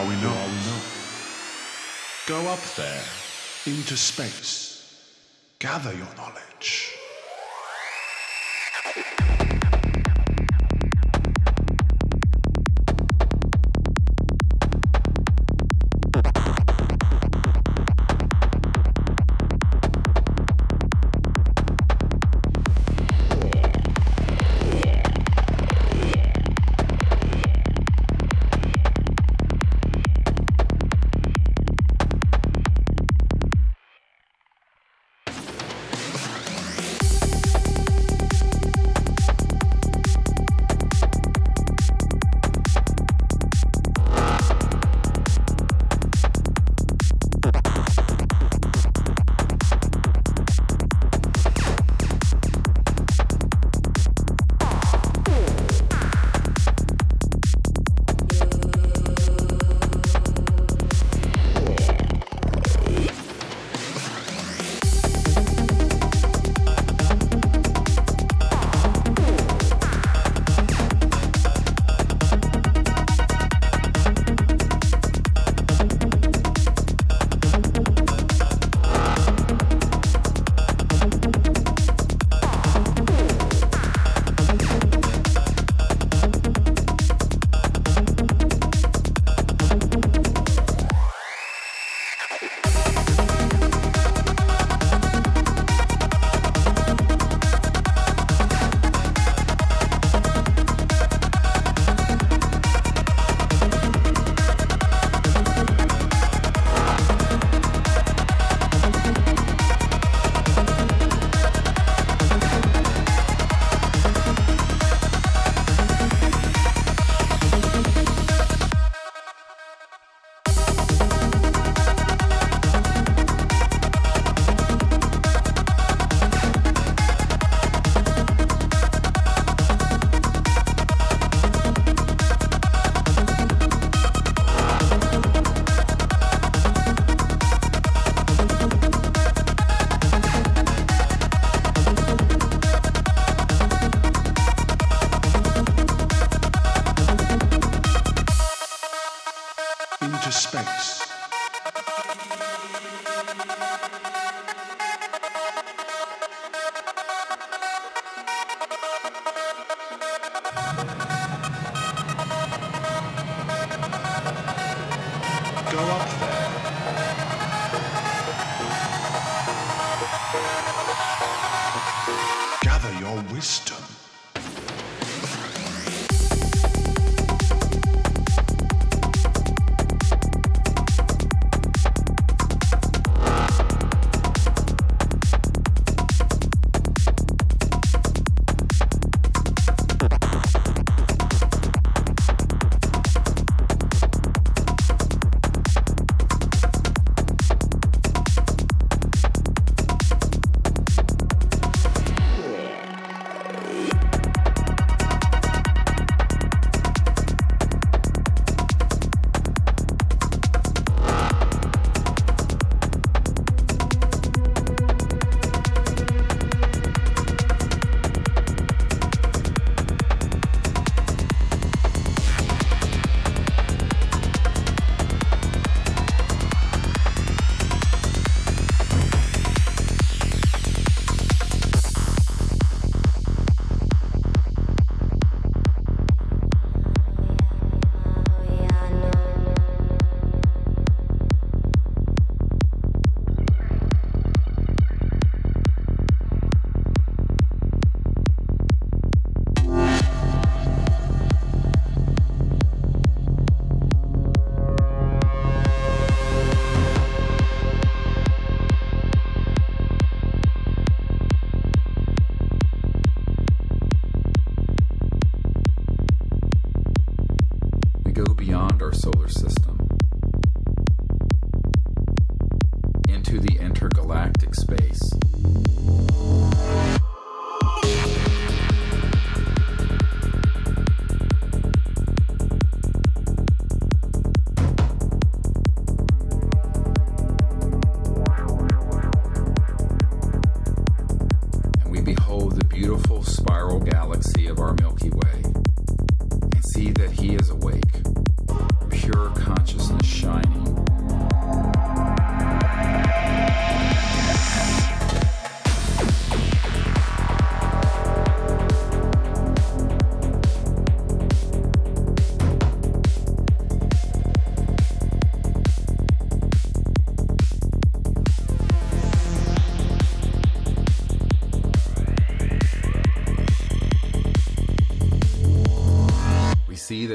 are we not? Go up there, into space.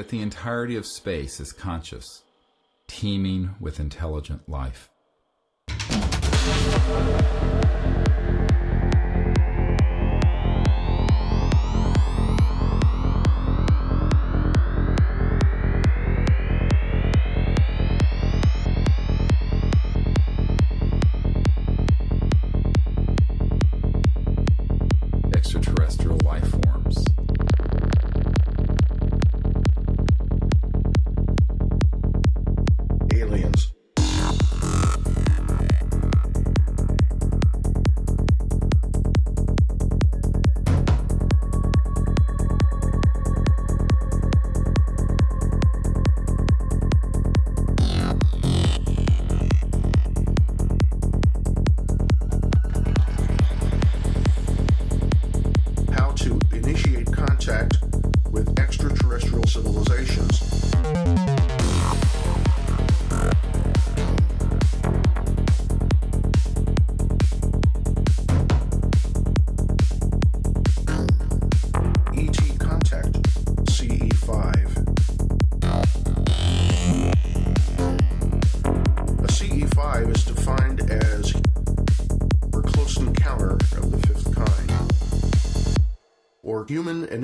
That the entirety of space is conscious, teeming with intelligent life.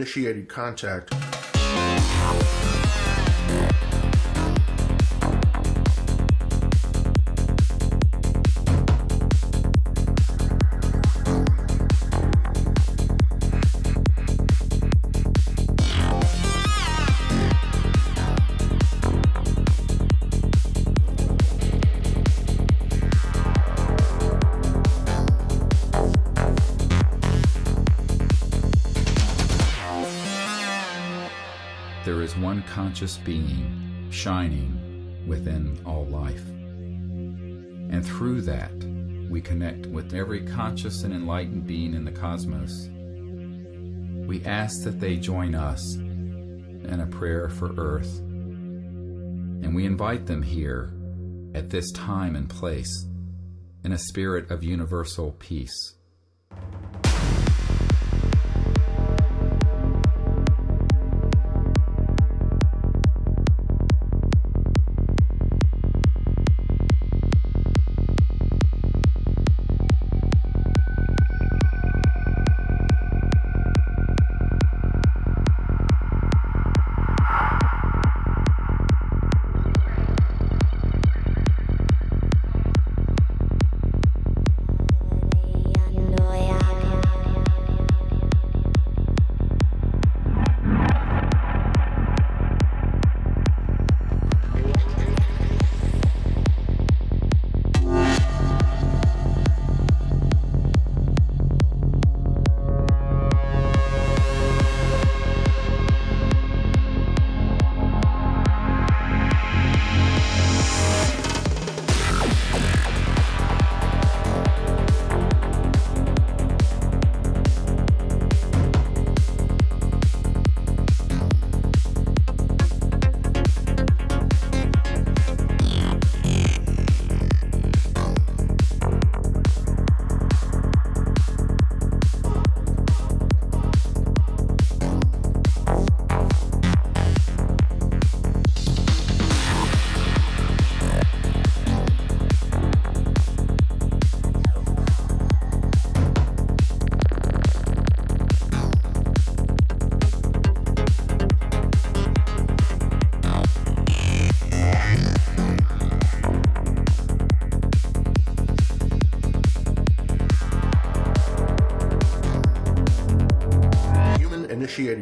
Initiated contact. There is one conscious being shining within all life. And through that, we connect with every conscious and enlightened being in the cosmos. We ask that they join us in a prayer for Earth. And we invite them here at this time and place in a spirit of universal peace.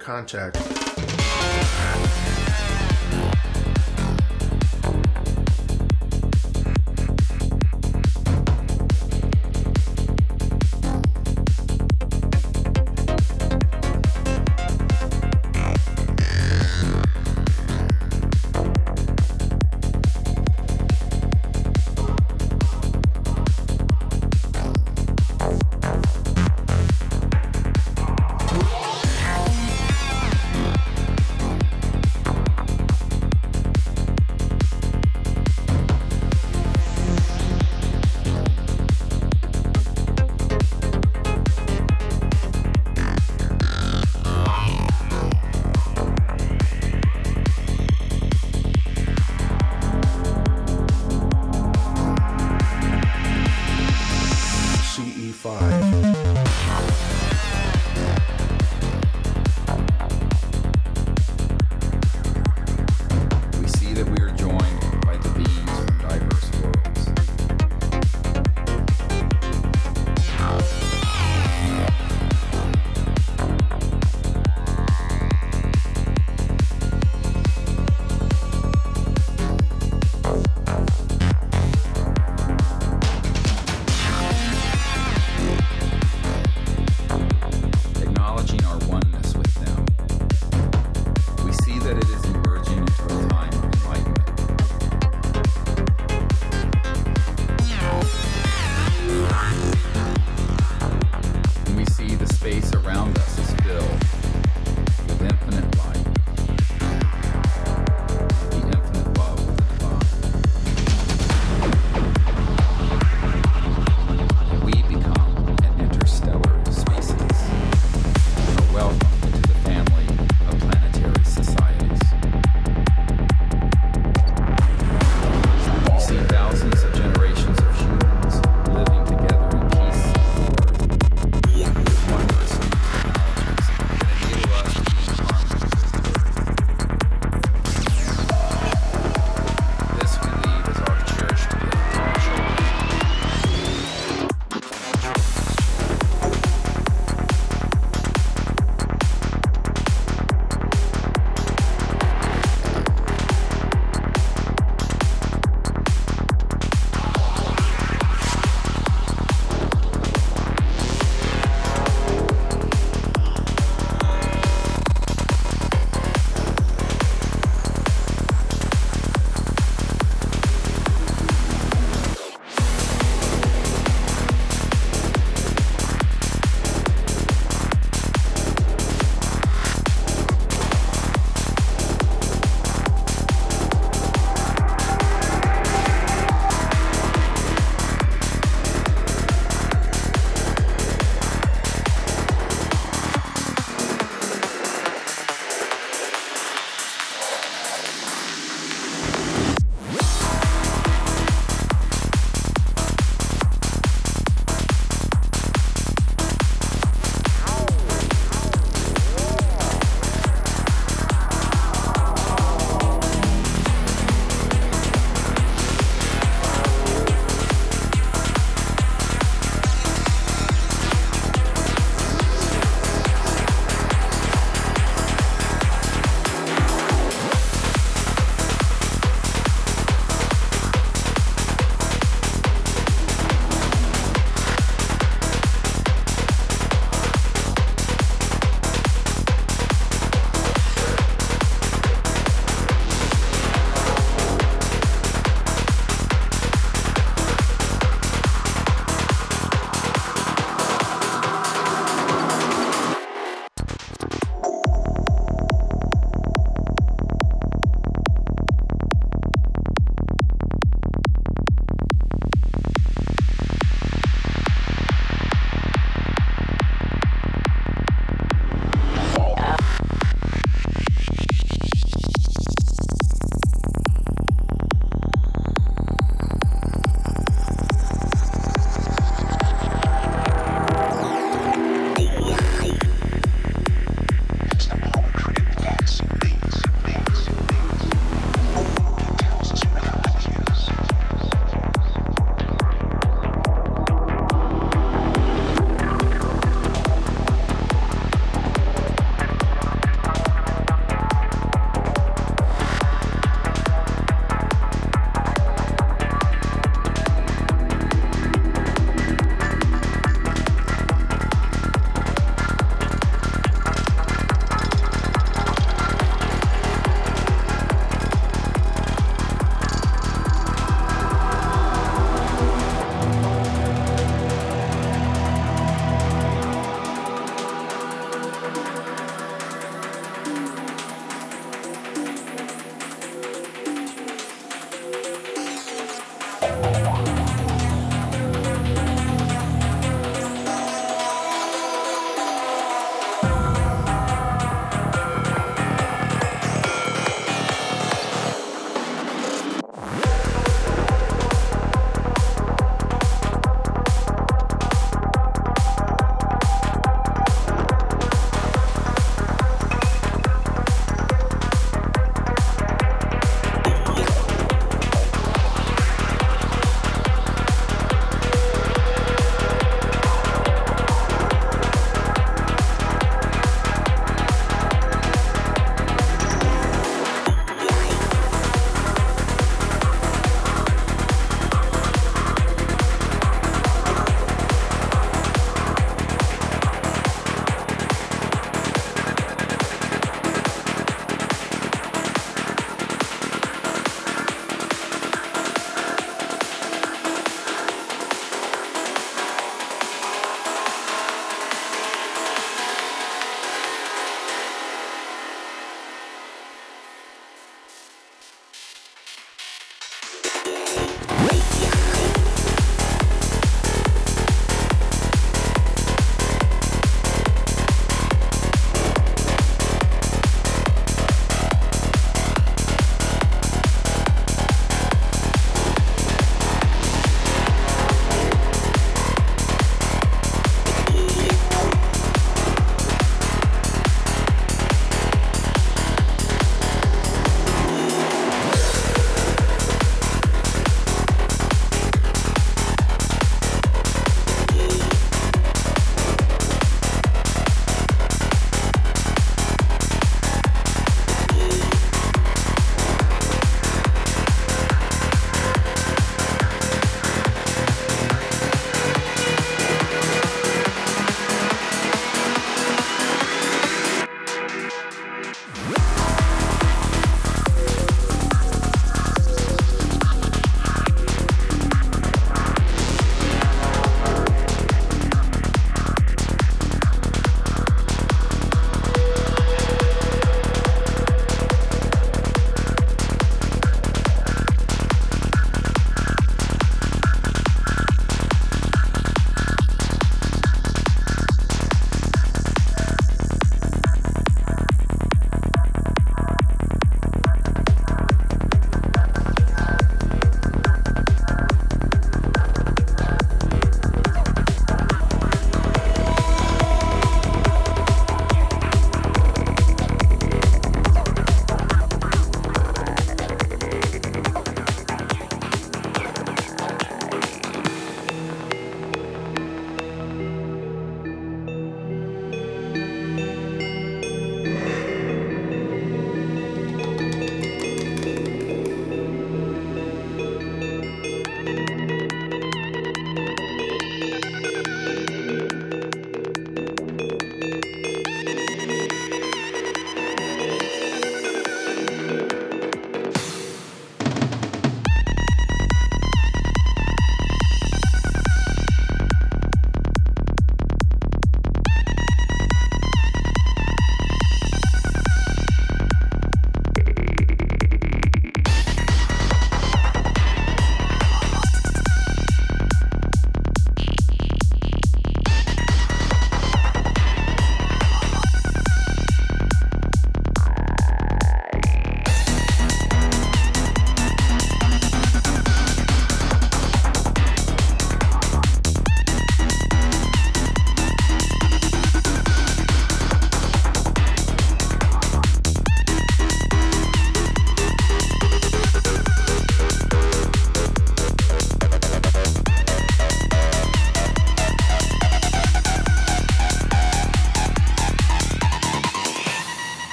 Contact.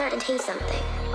Start to taste something.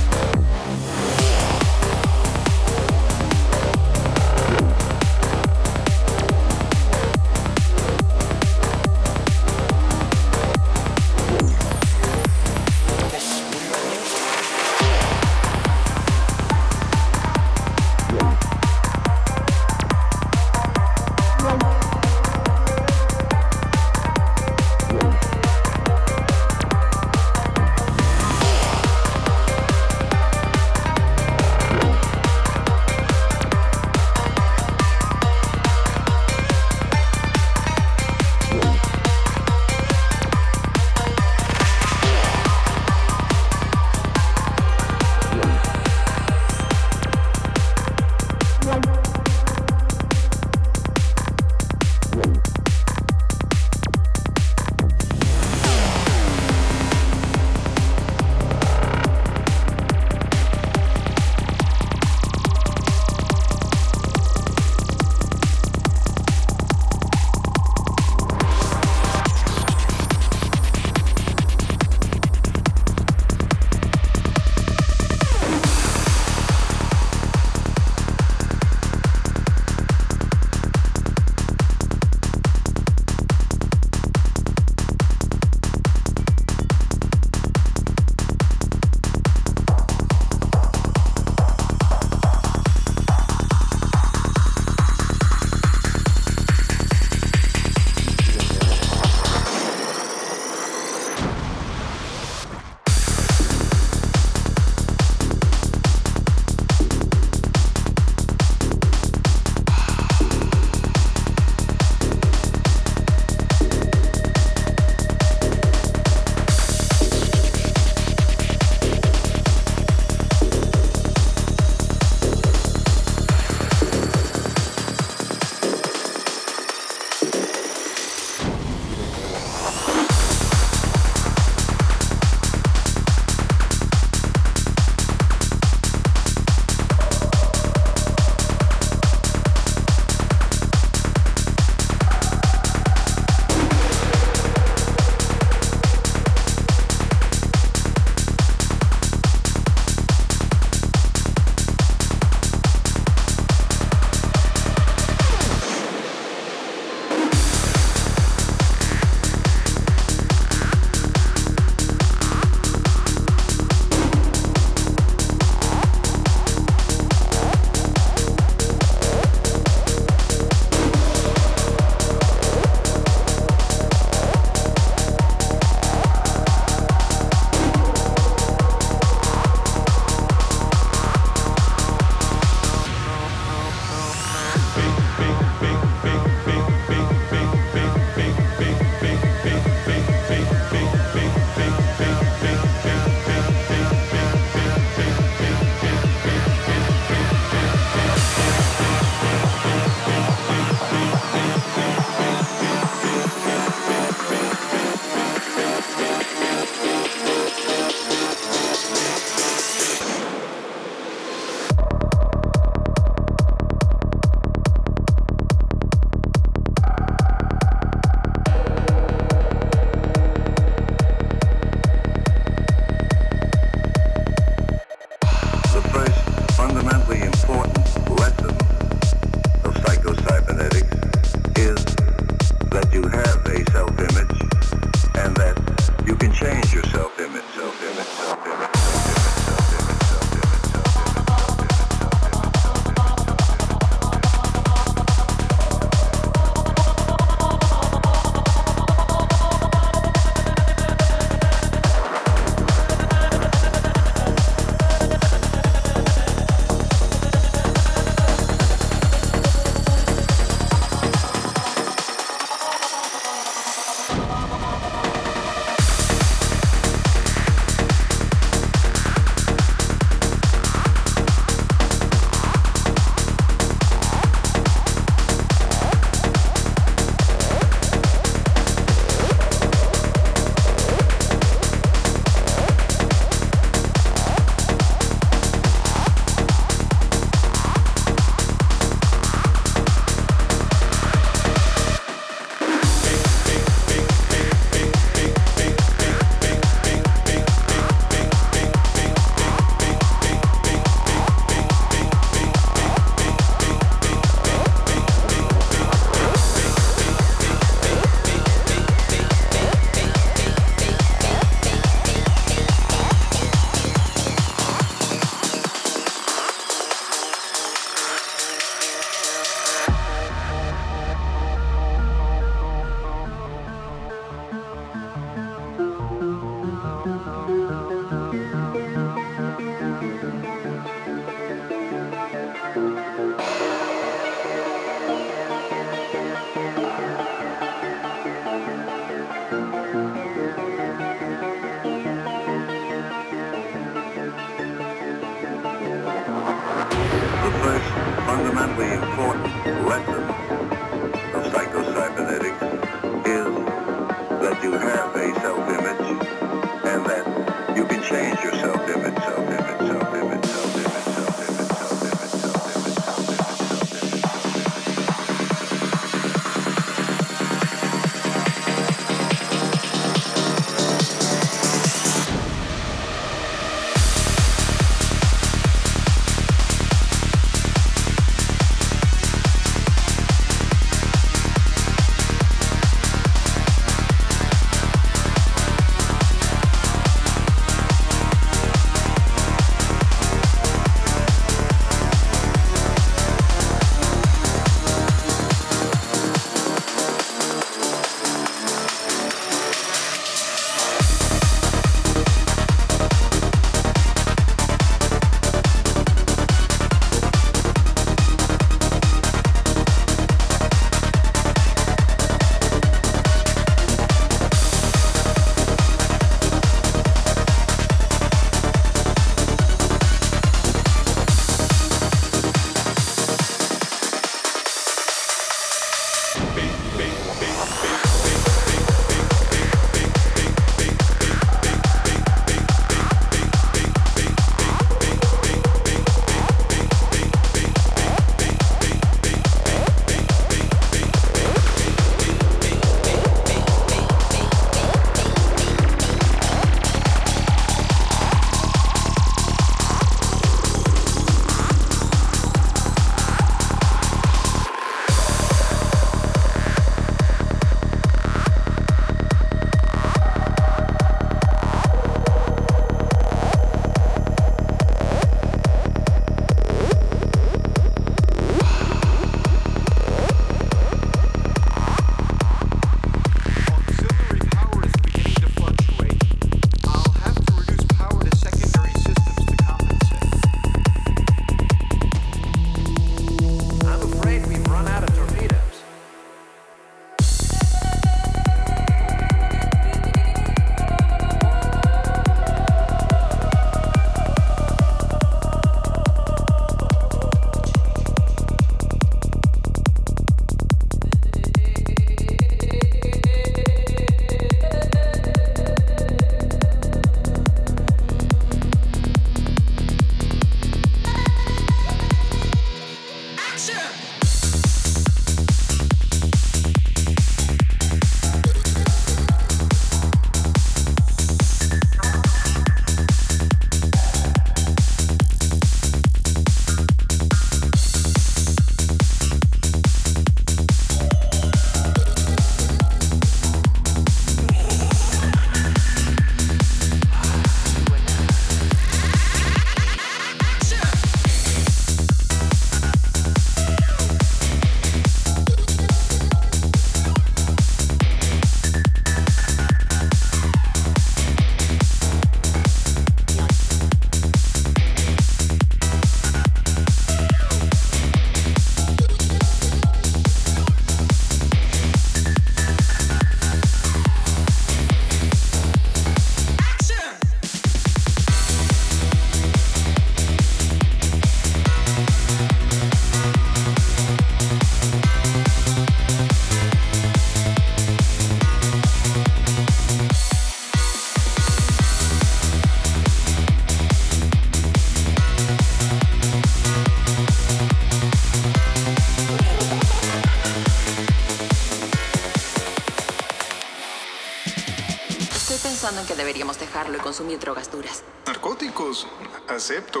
y consumir drogas duras. Narcóticos, acepto.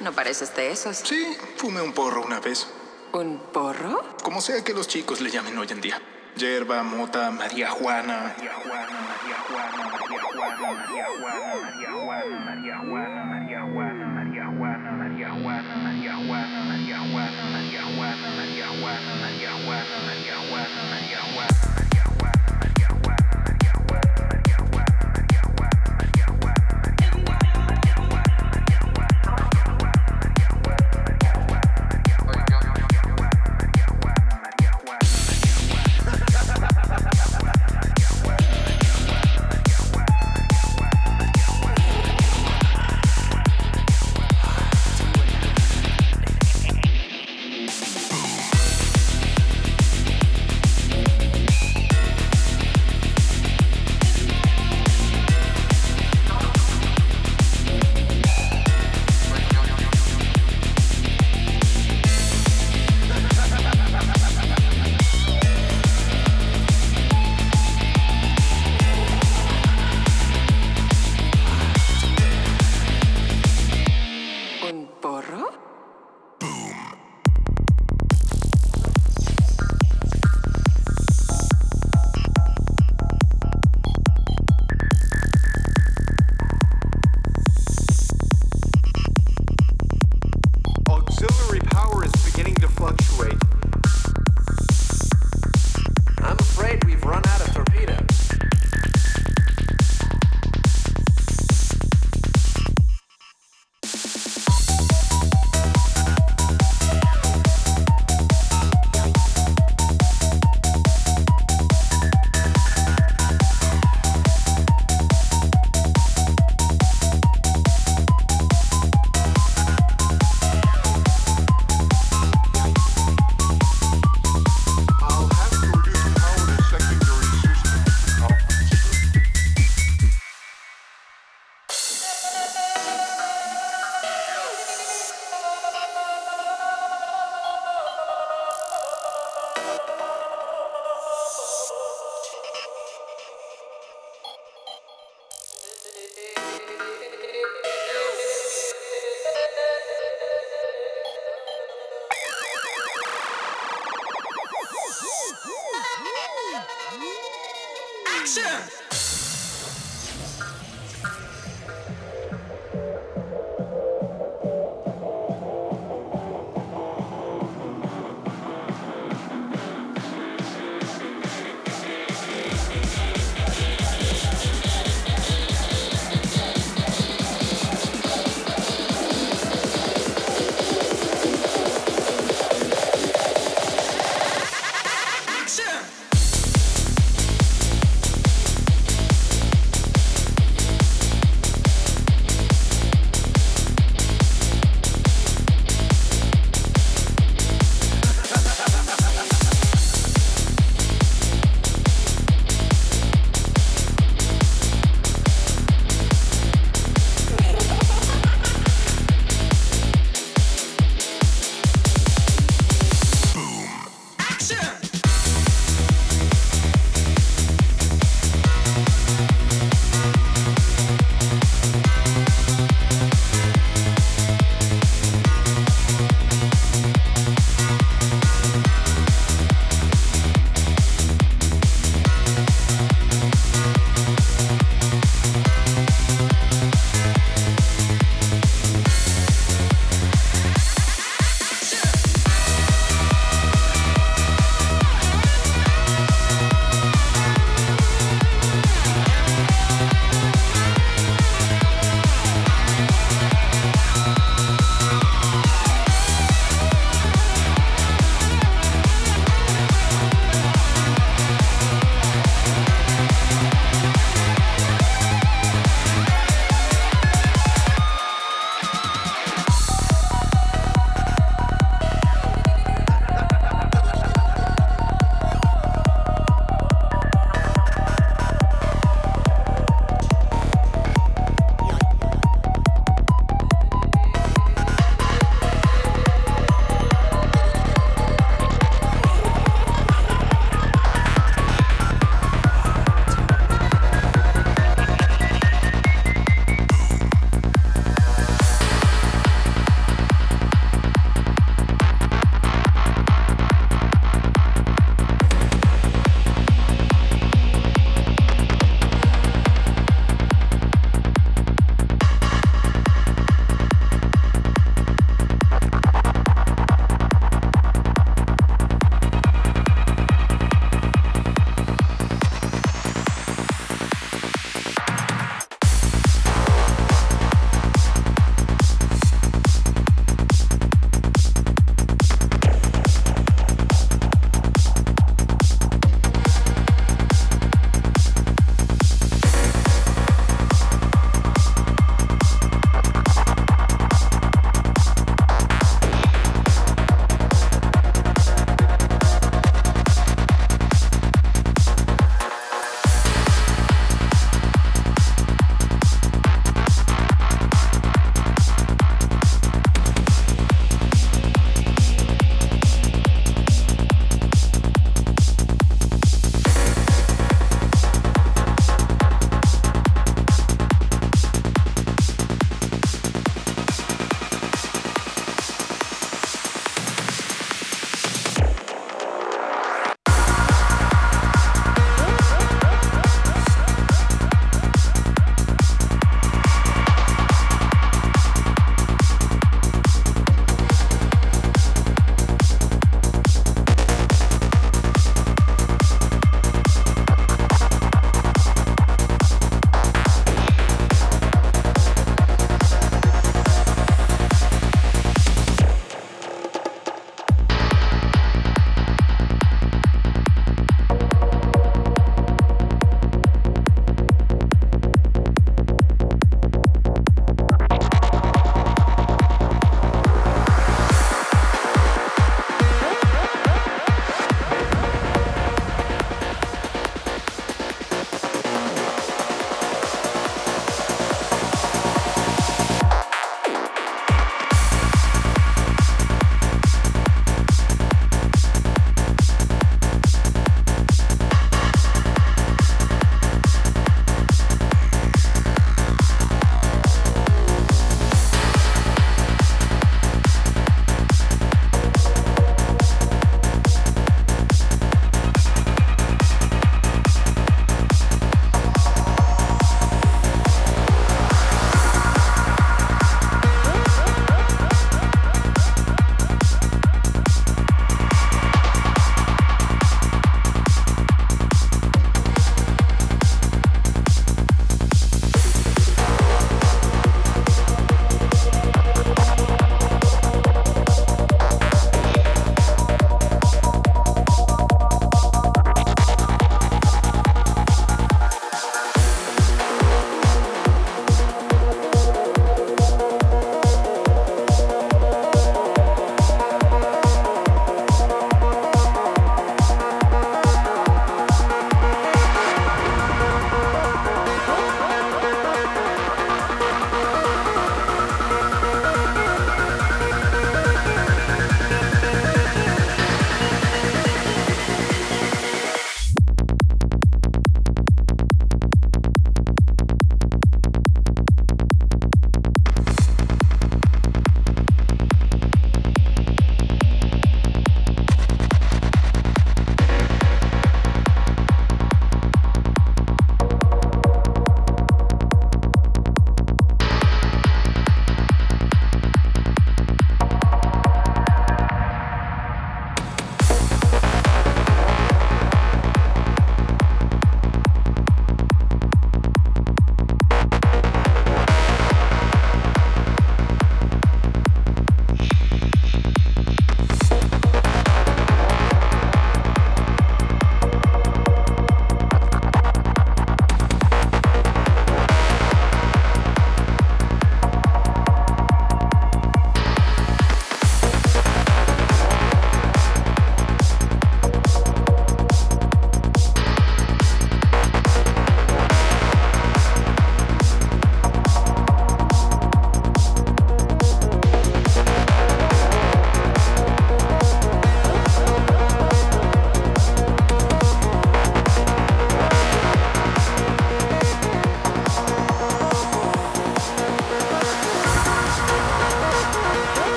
no pareces de esos. Sí, fumé un porro una vez. ¿Un porro? Como sea que los chicos le llamen hoy en día. Yerba, mota, María Juana. María Juana, María Juana, María Juana, María Juana, María Juana, María Juana, María Juana, María Juana, María Juana, María Juana, María Juana, María Juana, María Juana, María Juana, María Juana, María Juana.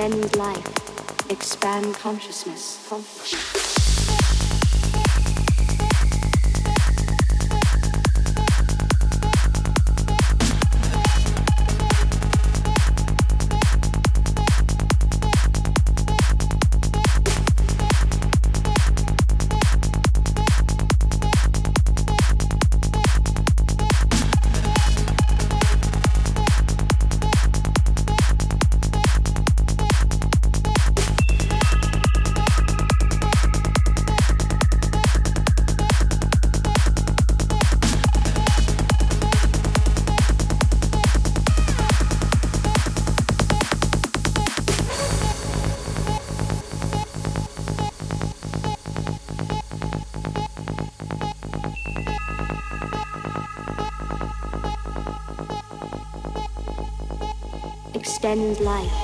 Extend life. Expand consciousness. Extend life.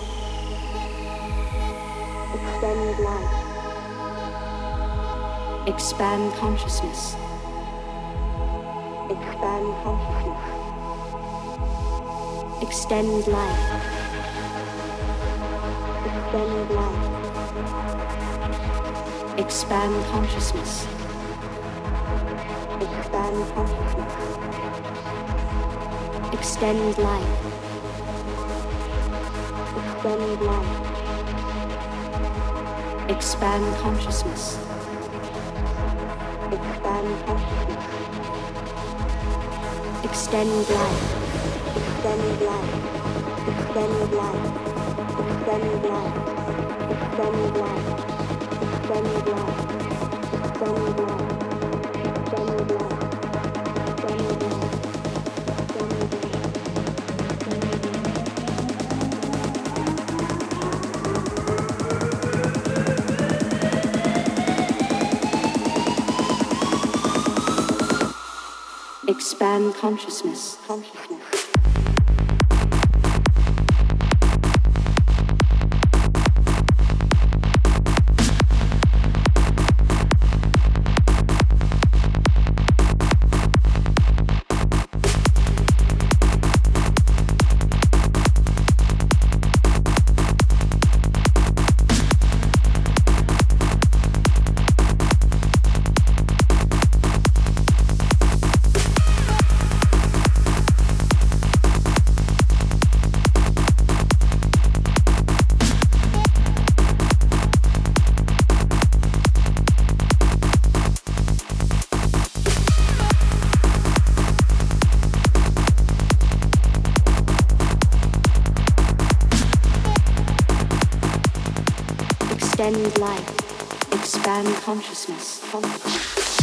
Extend life. Expand consciousness. Expand consciousness. Extend life. Extend life. Expand consciousness. Expand consciousness. Extend life. Expand consciousness. Expand consciousness. Extend life. Extend life. Extend life. Extend life. Extend life. Extend life. Extend life. Consciousness. Consciousness. Extend life. Expand consciousness.